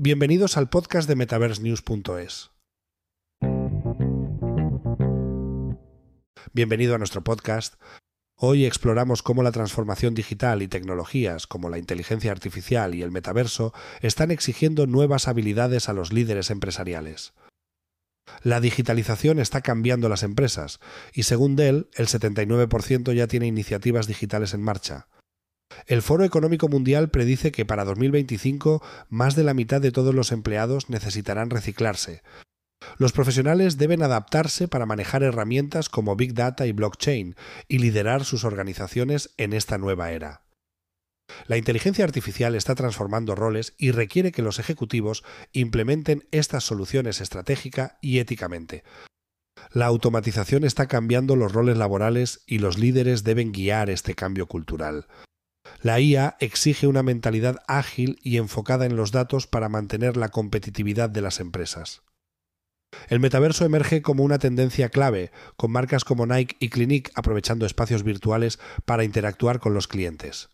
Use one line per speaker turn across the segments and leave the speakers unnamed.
Bienvenidos al podcast de MetaverseNews.es. Bienvenido a nuestro podcast. Hoy exploramos cómo la transformación digital y tecnologías como la inteligencia artificial y el metaverso están exigiendo nuevas habilidades a los líderes empresariales. La digitalización está cambiando las empresas y según Dell, el 79% ya tiene iniciativas digitales en marcha. El Foro Económico Mundial predice que para 2025 más de la mitad de todos los empleados necesitarán reciclarse. Los profesionales deben adaptarse para manejar herramientas como Big Data y blockchain y liderar sus organizaciones en esta nueva era. La inteligencia artificial está transformando roles y requiere que los ejecutivos implementen estas soluciones estratégica y éticamente. La automatización está cambiando los roles laborales y los líderes deben guiar este cambio cultural. La IA exige una mentalidad ágil y enfocada en los datos para mantener la competitividad de las empresas. El metaverso emerge como una tendencia clave, con marcas como Nike y Clinique aprovechando espacios virtuales para interactuar con los clientes.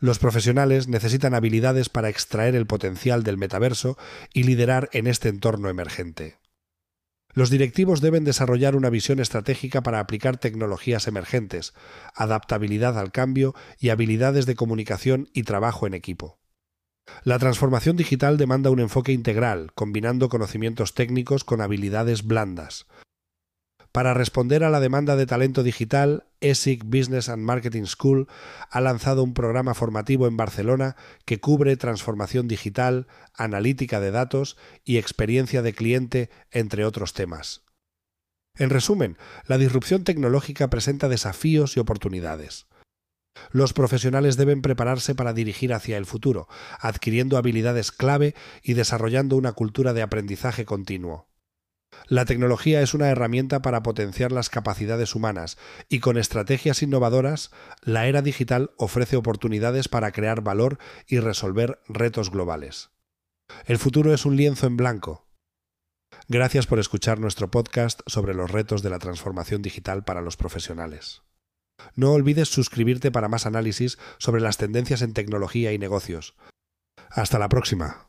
Los profesionales necesitan habilidades para extraer el potencial del metaverso y liderar en este entorno emergente. Los directivos deben desarrollar una visión estratégica para aplicar tecnologías emergentes, adaptabilidad al cambio y habilidades de comunicación y trabajo en equipo. La transformación digital demanda un enfoque integral, combinando conocimientos técnicos con habilidades blandas, para responder a la demanda de talento digital, ESIC Business and Marketing School ha lanzado un programa formativo en Barcelona que cubre transformación digital, analítica de datos y experiencia de cliente, entre otros temas. En resumen, la disrupción tecnológica presenta desafíos y oportunidades. Los profesionales deben prepararse para dirigir hacia el futuro, adquiriendo habilidades clave y desarrollando una cultura de aprendizaje continuo. La tecnología es una herramienta para potenciar las capacidades humanas y con estrategias innovadoras, la era digital ofrece oportunidades para crear valor y resolver retos globales. El futuro es un lienzo en blanco. Gracias por escuchar nuestro podcast sobre los retos de la transformación digital para los profesionales. No olvides suscribirte para más análisis sobre las tendencias en tecnología y negocios. Hasta la próxima.